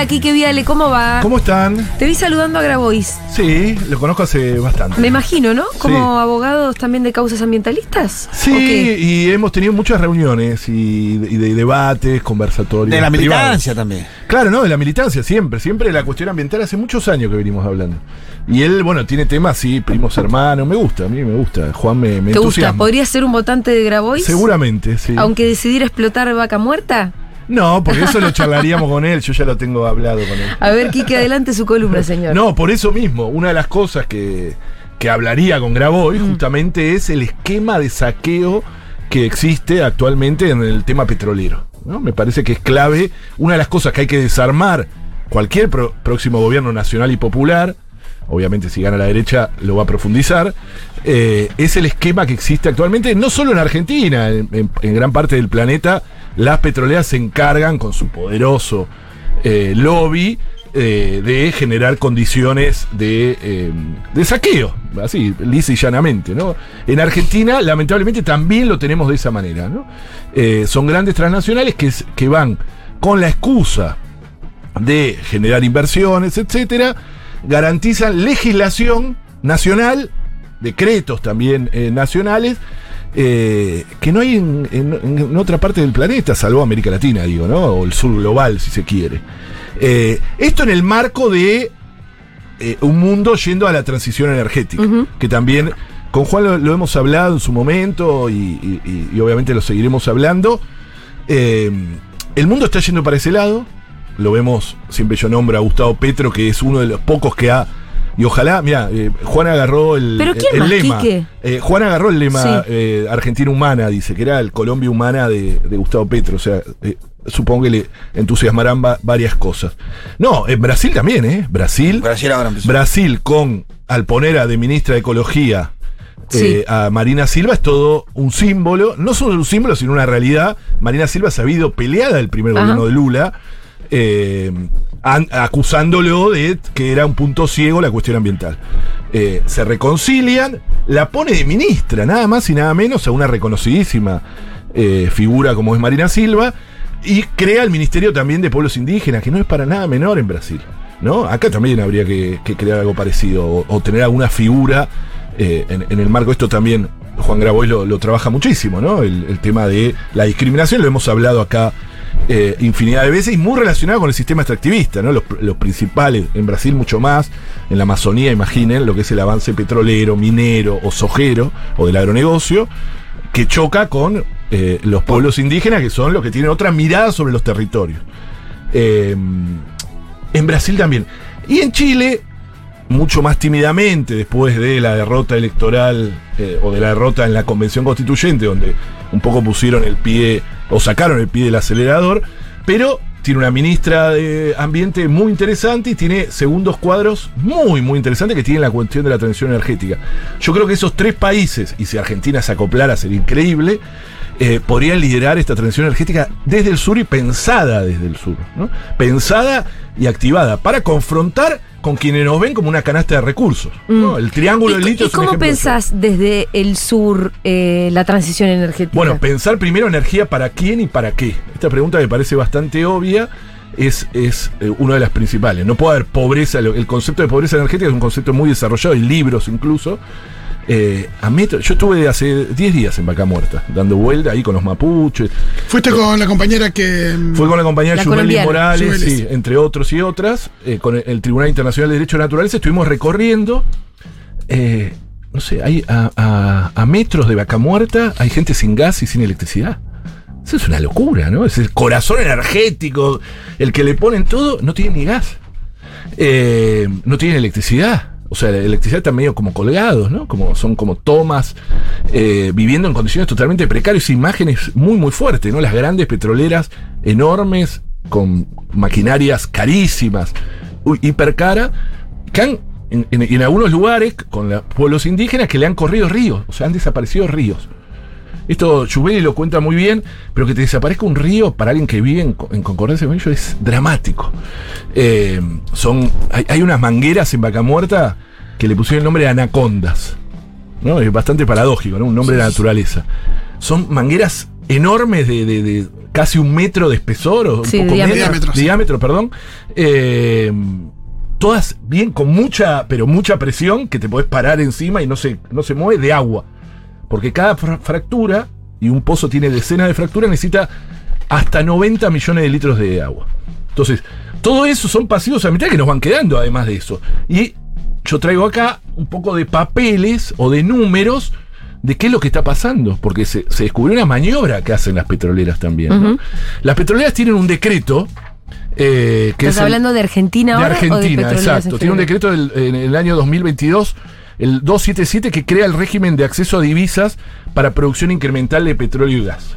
Hola, Kike Viale, ¿cómo va? ¿Cómo están? Te vi saludando a Grabois. Sí, lo conozco hace bastante. Me imagino, ¿no? Como Sí. abogados también de causas ambientalistas. Sí, y hemos tenido muchas reuniones y, y de debates, conversatorios. De la privados. militancia también. Claro, ¿no? De la militancia, siempre. Siempre la cuestión ambiental hace muchos años que venimos hablando. Y él, bueno, tiene temas, sí, primos hermanos. Me gusta, a mí me gusta. Juan me, me ¿Te gusta? entusiasma. ¿Podrías ser un votante de Grabois? Seguramente, sí. Aunque decidiera explotar vaca muerta. No, porque eso lo charlaríamos con él, yo ya lo tengo hablado con él. A ver, Kike, adelante su columna, señor. No, por eso mismo, una de las cosas que, que hablaría con Graboy Mm. justamente es el esquema de saqueo que existe actualmente en el tema petrolero. ¿no? Me parece que es clave, una de las cosas que hay que desarmar cualquier pro- próximo gobierno nacional y popular, obviamente si gana la derecha lo va a profundizar, eh, es el esquema que existe actualmente, no solo en Argentina, en, gran parte del planeta, las petroleras se encargan con su poderoso eh, lobby eh, de generar condiciones de, saqueo, así, lisa y llanamente. ¿no? En Argentina, lamentablemente, también lo tenemos de esa manera. son grandes transnacionales que, que van con la excusa de generar inversiones, etcétera, garantizan legislación nacional, decretos también eh, nacionales, eh, que no hay en, en- en otra parte del planeta, salvo América Latina, digo, ¿no? O el sur global, si se quiere. Eh, esto en el marco de eh, un mundo yendo a la transición energética, que también con Juan lo, lo hemos hablado en su momento y, y- y- y obviamente lo seguiremos hablando. El mundo está yendo para ese lado. Lo vemos, siempre yo nombro a Gustavo Petro, que es uno de los pocos que ha. Y ojalá, mira, eh, Juan agarró el, ¿Pero quién el más, lema. Quique? Eh, Juan agarró el lema Sí. eh, Argentina Humana, dice, que era el Colombia Humana de, de Gustavo Petro. O sea, eh, supongo que le entusiasmarán va- varias cosas. No, en Brasil también, ¿eh? Brasil. Brasil ahora empezó. Brasil con, al poner a de ministra de Ecología Sí. eh, a Marina Silva es todo un símbolo, no solo un símbolo, sino una realidad. Marina Silva se ha habido peleada del primer Ajá. gobierno de Lula, eh, acusándolo de que era un punto ciego la cuestión ambiental. Eh, se reconcilian, la pone de ministra, nada más y nada menos, a una reconocidísima eh, figura como es Marina Silva, y crea el Ministerio también de Pueblos Indígenas, que no es para nada menor en Brasil. ¿no? Acá también habría que, crear algo parecido, o, tener alguna figura en, el marco. Esto también Juan Grabois lo, trabaja muchísimo, ¿no? El tema de la discriminación, lo hemos hablado acá eh, infinidad de veces y muy relacionado con el sistema extractivista, ¿no? Los, principales, en Brasil mucho más, en la Amazonía, imaginen lo que es el avance petrolero, minero o sojero o del agronegocio, que choca con eh, los pueblos indígenas, que son los que tienen otra mirada sobre los territorios. Eh, en Brasil también. Y en Chile, mucho más tímidamente, después de la derrota electoral o de la derrota en la convención constituyente, donde un poco pusieron el pie o sacaron el pie del acelerador, pero tiene una ministra de Ambiente muy interesante y tiene segundos cuadros muy, muy interesantes que tienen la cuestión de la transición energética. Yo creo que esos tres países, y si Argentina se acoplara sería increíble, eh, podrían liderar esta transición energética desde el sur y pensada desde el sur, ¿no? Pensada y activada para confrontar con quienes nos ven como una canasta de recursos. ¿no? El triángulo del Mm. ¿Y, litio y es un cómo de eso. pensás desde el sur eh, la transición energética? Bueno, pensar primero energía para quién y para qué. Esta pregunta me parece bastante obvia. Es, es eh, una de las principales. No puede haber pobreza. El concepto de pobreza energética es un concepto muy desarrollado, en libros incluso. Eh, a metro, yo estuve hace 10 días en Vaca Muerta, dando vuelta ahí con los mapuches. Fuiste con la compañera que. Fue con la compañera La. Morales, sí, entre otros y otras, eh, con el, el Tribunal Internacional de Derechos Naturales, estuvimos recorriendo, eh, no sé, hay a, a- a metros de vaca muerta, hay gente sin gas y sin electricidad. Eso es una locura, ¿no? Es el corazón energético, el que le ponen todo, no tiene ni gas. Eh, no tiene electricidad. O sea, la electricidad está medio como colgados, ¿no? Como, son como tomas, eh, viviendo en condiciones totalmente precarias, imágenes muy, muy fuertes, ¿no? Las grandes petroleras enormes, con maquinarias carísimas, uy, hipercara, que han, en, en- algunos lugares, con los pueblos indígenas, que le han corrido ríos, o sea, han desaparecido ríos. Esto Chubeli lo cuenta muy bien, pero que te desaparezca un río para alguien que vive en, en concordancia con ello es dramático. Eh, son, hay, hay unas mangueras en Vaca Muerta que le pusieron el nombre de anacondas. ¿no? Es bastante paradójico, ¿no? Un nombre de la naturaleza. Son mangueras enormes de, de- de casi un metro de espesor o un Sí, poco diámetro. Diámetro, sí. diámetro, perdón. Eh, todas bien con mucha, pero mucha presión que te podés parar encima y no se, no se mueve de agua. Porque cada fra- fractura, y un pozo tiene decenas de fracturas, necesita hasta 90 millones de litros de agua. Entonces, todo eso son pasivos a mitad que nos van quedando además de eso. Y yo traigo acá un poco de papeles o de números de qué es lo que está pasando, porque se, se descubrió una maniobra que hacen las petroleras también. Las petroleras tienen un decreto eh, que ¿Estás es el- hablando de Argentina de ahora? o de Argentina, exacto. en Tiene un decreto del- en el año 2022, el 277, que crea el régimen de acceso a divisas para producción incremental de petróleo y gas.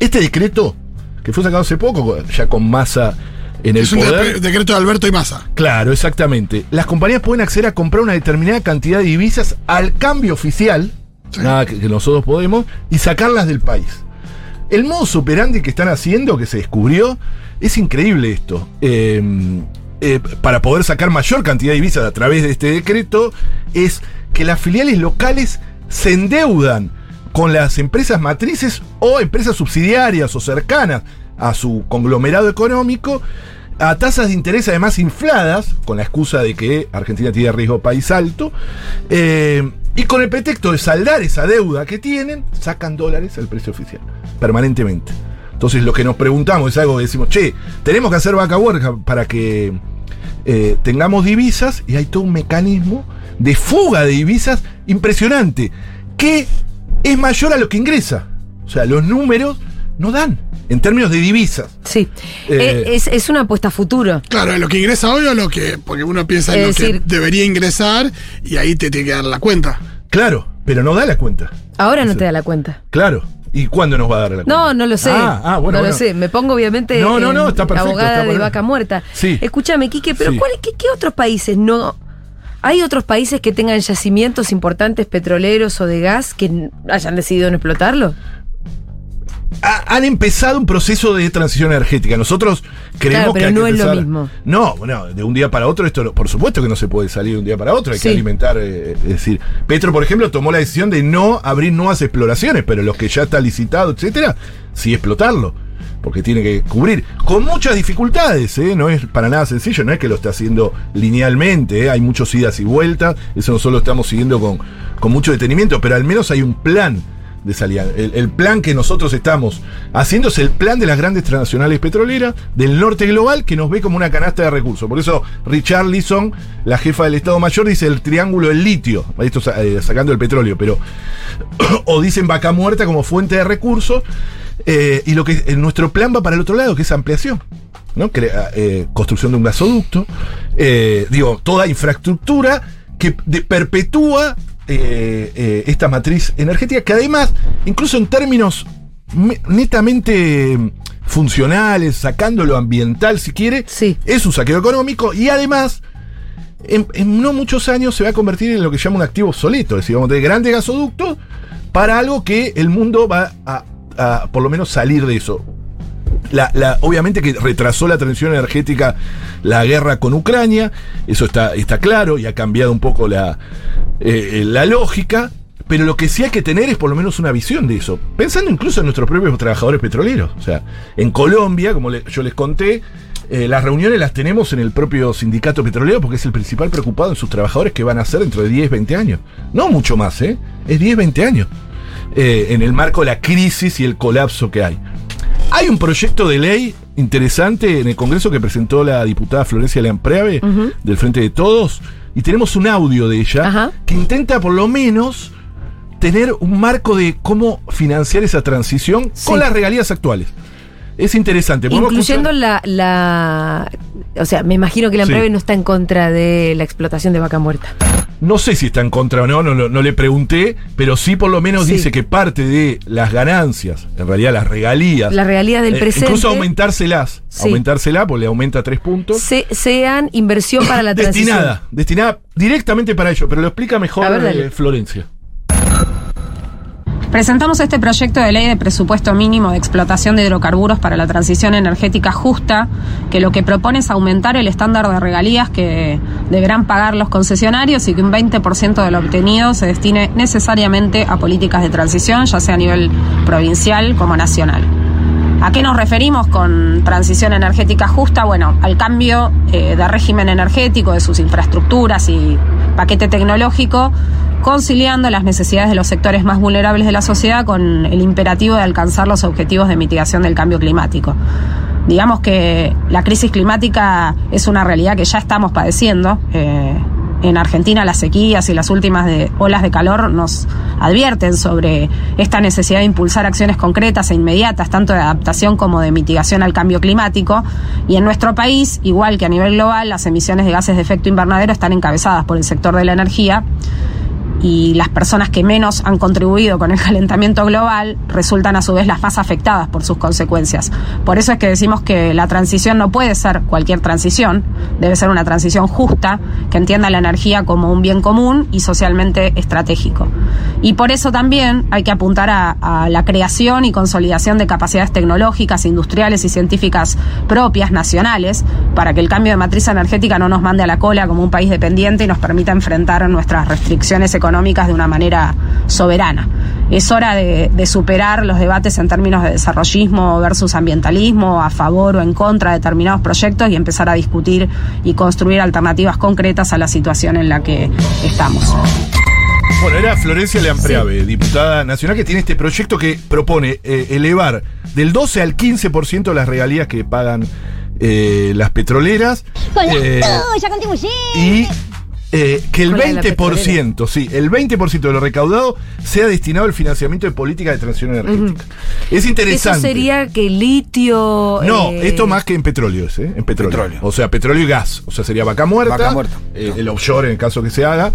Este decreto, que fue sacado hace poco, ya con masa en el Es un poder. de- decreto de Alberto y Massa. Claro, exactamente. Las compañías pueden acceder a comprar una determinada cantidad de divisas al cambio oficial, Sí. nada que, que nosotros podemos, y sacarlas del país. El modus operandi que están haciendo, que se descubrió, es increíble esto. Eh, eh, para poder sacar mayor cantidad de divisas a través de este decreto, es que las filiales locales se endeudan con las empresas matrices o empresas subsidiarias o cercanas a su conglomerado económico a tasas de interés además infladas, con la excusa de que Argentina tiene riesgo país alto, eh, y con el pretexto de saldar esa deuda que tienen, sacan dólares al precio oficial, permanentemente. Entonces lo que nos preguntamos es algo que decimos, che, tenemos que hacer vaca huerca para que eh, tengamos divisas, y hay todo un mecanismo de fuga de divisas impresionante, que es mayor a lo que ingresa. O sea, los números no dan en términos de divisas. Sí. Eh, Eh, es, es una apuesta a futuro. Claro, lo que ingresa hoy o lo que. Porque uno piensa en Es lo que debería ingresar y ahí te tiene que dar la cuenta. Claro, pero no da la cuenta. Ahora no te da la cuenta. Claro. ¿Y cuándo nos va a dar la cuenta? No, no lo sé. Ah, ah, bueno, no bueno. lo sé. Me pongo obviamente No, no, no, está perfecto, abogada está de vaca muerta. Sí. Escúchame, Quique, pero Sí. ¿cuál, qué, qué otros países no? ¿Hay otros países que tengan yacimientos importantes petroleros o de gas que hayan decidido no explotarlo? Ha- han empezado un proceso de transición energética. Nosotros creemos Claro, que hay que no es lo empezar- mismo. No, bueno, de un día para otro, esto no- por supuesto que no se puede salir de un día para otro, hay Sí. que alimentar. eh, es decir, Petro, por ejemplo, tomó la decisión de no abrir nuevas exploraciones, pero los que ya está licitado, etcétera, sí explotarlo. Porque tiene que cubrir. Con muchas dificultades, ¿eh? no es para nada sencillo, no es que lo esté haciendo linealmente, ¿eh? hay muchos idas y vueltas, eso nosotros lo estamos siguiendo con, con mucho detenimiento, pero al menos hay un plan de salida. El, el plan que nosotros estamos haciendo es el plan de las grandes transnacionales petroleras del norte global que nos ve como una canasta de recursos. Por eso Richard Leeson, la jefa del Estado Mayor, dice el triángulo del litio, esto eh, sacando el petróleo, pero o dicen vaca muerta como fuente de recursos. eh, y lo que eh, nuestro plan va para el otro lado, que es ampliación. ¿no? Eh, construcción de un gasoducto, eh, digo, toda infraestructura que perpetúa eh, eh, esta matriz energética, que además, incluso en términos me- netamente funcionales, sacando lo ambiental si quiere, Sí. es un saqueo económico y además en, en no muchos años se va a convertir en lo que se llama un activo obsoleto, es decir, vamos a tener grandes gasoductos para algo que el mundo va a, a por lo menos salir de eso. La, la- obviamente que retrasó la transición energética la guerra con Ucrania, eso está, está claro y ha cambiado un poco la, eh, la lógica, pero lo que sí hay que tener es por lo menos una visión de eso, pensando incluso en nuestros propios trabajadores petroleros. O sea, en Colombia, como yo les conté, eh, las reuniones las tenemos en el propio sindicato petrolero porque es el principal preocupado en sus trabajadores que van a ser dentro de 10, 20 años. No mucho más, ¿eh? Es 10, 20 años. eh, en el marco de la crisis y el colapso que hay. Hay un proyecto de ley interesante en el Congreso que presentó la diputada Florencia Leampreave Ujú. del Frente de Todos y tenemos un audio de ella Ajá. que intenta por lo menos tener un marco de cómo financiar esa transición Sí. con las regalías actuales. Es interesante. Incluyendo la, la. O sea, me imagino que la Sí. No está en contra de la explotación de vaca muerta. No sé si está en contra o no, no, no, no le pregunté, pero sí por lo menos Sí. dice que parte de las ganancias, en realidad las regalías, La realidad del eh, presente. incluso aumentárselas, Sí. aumentárselas, porque le aumenta tres puntos. se- sean inversión para la transición. Destinada, destinada directamente para ello, pero lo explica mejor ver, eh, Florencia. Presentamos este proyecto de ley de presupuesto mínimo de explotación de hidrocarburos para la transición energética justa, que lo que propone es aumentar el estándar de regalías que deberán pagar los concesionarios y que un 20% de lo obtenido se destine necesariamente a políticas de transición, ya sea a nivel provincial como nacional. ¿A qué nos referimos con transición energética justa? Bueno, al cambio eh, de régimen energético, de sus infraestructuras y paquete tecnológico, conciliando las necesidades de los sectores más vulnerables de la sociedad con el imperativo de alcanzar los objetivos de mitigación del cambio climático. Digamos que la crisis climática es una realidad que ya estamos padeciendo. Eh, en Argentina las sequías y las últimas olas de calor nos advierten sobre esta necesidad de impulsar acciones concretas e inmediatas, tanto de adaptación como de mitigación al cambio climático. Y en nuestro país, igual que a nivel global, las emisiones de gases de efecto invernadero están encabezadas por el sector de la energía y las personas que menos han contribuido con el calentamiento global resultan a su vez las más afectadas por sus consecuencias. Por eso es que decimos que la transición no puede ser cualquier transición, debe ser una transición justa que entienda la energía como un bien común y socialmente estratégico. Y por eso también hay que apuntar a, la creación y consolidación de capacidades tecnológicas, industriales y científicas propias, nacionales, para que el cambio de matriz energética no nos mande a la cola como un país dependiente y nos permita enfrentar nuestras restricciones económicas económicas de una manera soberana. Es hora de, de, superar los debates en términos de desarrollismo versus ambientalismo, a favor o en contra de determinados proyectos y empezar a discutir y construir alternativas concretas a la situación en la que estamos. Bueno, era Florencia Leampreave, sí. diputada nacional, que tiene este proyecto que propone eh, elevar del 12 al 15% las regalías que pagan eh, las petroleras. Con eh, ya contribuye. Y eh, que el 20%, sí, el 20% de lo recaudado sea destinado al financiamiento de políticas de transición energética. Uh -huh. Es interesante. Eso sería que litio. No, eh... esto más que en petróleo, es, ¿eh? En petróleo. petróleo. O sea, petróleo y gas. O sea, sería vaca muerta. Vaca muerta. Eh, no. El offshore en el caso que se haga.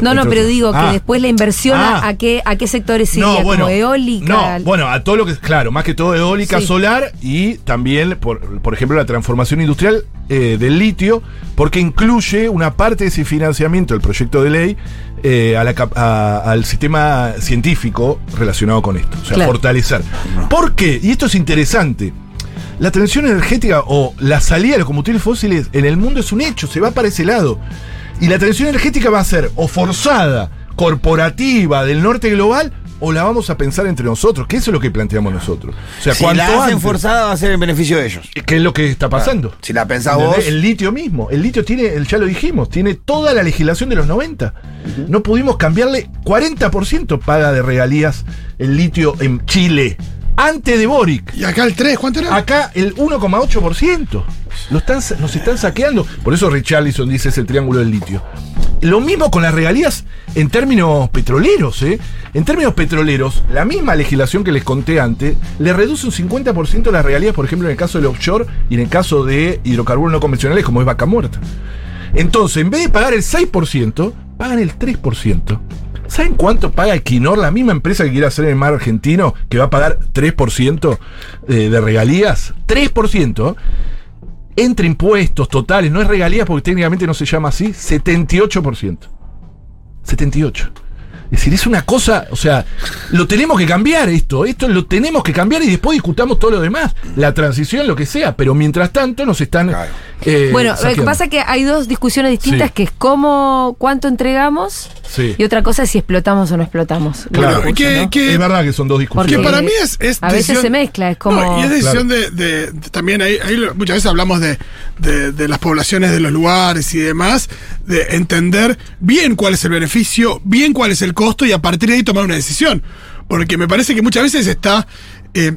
no, no, pero digo ah. que después la inversión ah. a, qué, a qué sectores sería, no, bueno, como eólica. No, bueno, a todo lo que. Claro, más que todo eólica, sí. solar y también, por, por ejemplo, la transformación industrial del litio, porque incluye una parte de ese financiamiento del proyecto de ley eh, a la, a, al sistema científico relacionado con esto. O sea, claro. fortalecer. ¿Por qué? Y esto es interesante. La transición energética o la salida de los combustibles fósiles en el mundo es un hecho, se va para ese lado. Y la transición energética va a ser o forzada, corporativa, del norte global, o la vamos a pensar entre nosotros, que eso es lo que planteamos nosotros. O sea, si la hacen antes, forzada va a ser en beneficio de ellos. ¿Qué es lo que está pasando? Claro. Si la pensás vos. El litio mismo. El litio tiene, ya lo dijimos, tiene toda la legislación de los 90. Uh -huh. No pudimos cambiarle 40% paga de regalías el litio en Chile. Antes de Boric. ¿Y acá el 3? ¿Cuánto era? Acá el 1,8%. Lo están, nos están saqueando. Por eso Richarlison dice es el triángulo del litio. Lo mismo con las regalías en términos petroleros. ¿eh? En términos petroleros, la misma legislación que les conté antes le reduce un 50% las regalías, por ejemplo, en el caso del offshore y en el caso de hidrocarburos no convencionales, como es vaca muerta. Entonces, en vez de pagar el 6%, pagan el 3%. ¿Saben cuánto paga Equinor, la misma empresa que quiere hacer en el mar argentino, que va a pagar 3% de regalías? 3% entre impuestos totales, no es regalías porque técnicamente no se llama así, 78%. 78%. Es decir, es una cosa, o sea, lo tenemos que cambiar esto, esto lo tenemos que cambiar y después discutamos todo lo demás, la transición, lo que sea, pero mientras tanto nos están... Claro. Eh, bueno, saqueando. lo que pasa es que hay dos discusiones distintas, sí. que es cómo, cuánto entregamos sí. y otra cosa es si explotamos o no explotamos. Claro, que, ¿no? que, es verdad que son dos discusiones. Porque para mí es... es a decisión, veces se mezcla, es como... No, y es decisión claro. de, de, de, También ahí, ahí, muchas veces hablamos de, de las poblaciones de los lugares y demás, de entender bien cuál es el beneficio, bien cuál es el costo y a partir de ahí tomar una decisión. Porque me parece que muchas veces está eh,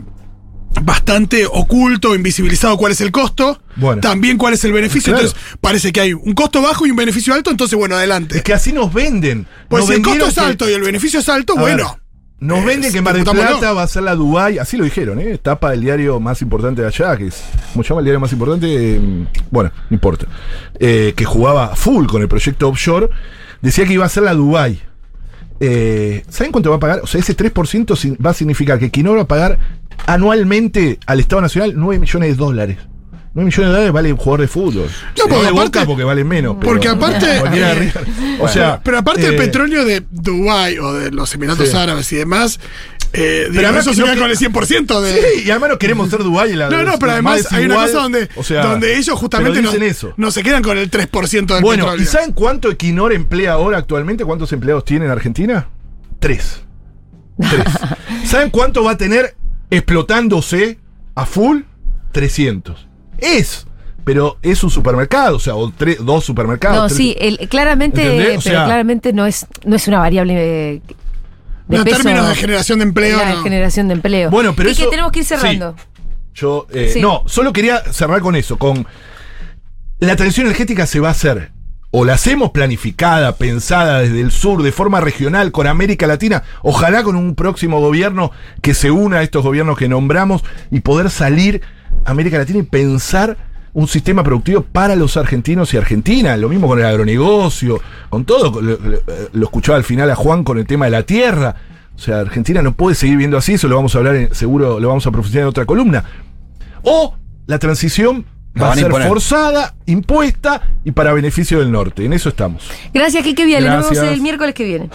bastante oculto, invisibilizado cuál es el costo, bueno, también cuál es el beneficio. Claro. Entonces parece que hay un costo bajo y un beneficio alto, entonces bueno, adelante. Es que así nos venden. Pues nos si el costo es alto y el beneficio es alto, a bueno. Ver. Nos eh, venden que Mar del Plata va a ser la Dubai, así lo dijeron, ¿eh? Tapa del diario más importante de allá, que es, ¿cómo se llama el diario más importante? Eh, bueno, no importa. Eh, que jugaba full con el proyecto offshore, decía que iba a ser la Dubai. Eh, ¿Saben cuánto va a pagar? O sea, ese 3% va a significar que Quinor va a pagar anualmente al Estado Nacional 9 millones de dólares. 9 millones de dólares vale un jugador de fútbol. No, porque aparte- Boca porque valen menos. pero- porque aparte- eh, o sea, Pero aparte eh, del petróleo de Dubái o de los Emiratos Sí. Árabes y demás, eh, digo, además eso se queda que- con el 100% de. Sí, y además no queremos ser Dubái. La, No, no, pero además más hay una cosa donde, O sea, donde ellos justamente pero no, dicen eso. no se quedan con el 3% del Bueno, petróleo. ¿y saben cuánto Equinor emplea ahora actualmente? ¿Cuántos empleados tiene en Argentina? Tres. Tres. ¿Saben cuánto va a tener explotándose a full? 300. Es, pero es un supermercado, o sea, o tre- dos supermercados. No, tres- sí, el- claramente, claramente no es, no es una variable de, en peso términos de generación de empleo, no. generación de empleo. Bueno, pero y eso- que tenemos que ir cerrando. Yo, eh, Sí. no, solo quería cerrar con eso, con la transición energética se va a hacer, o la hacemos planificada, pensada desde el sur, de forma regional, con América Latina, ojalá con un próximo gobierno que se una a estos gobiernos que nombramos y poder salir América Latina y pensar un sistema productivo para los argentinos y Argentina, lo mismo con el agronegocio, con todo, lo, lo- lo escuchaba al final a Juan con el tema de la tierra, o sea, Argentina no puede seguir viendo así, eso lo vamos a hablar, en- seguro lo vamos a profundizar en otra columna. O la transición va a ser imponer. forzada, impuesta y para beneficio del norte. En eso estamos. Gracias, Kike Viale. Nos vemos el miércoles que viene.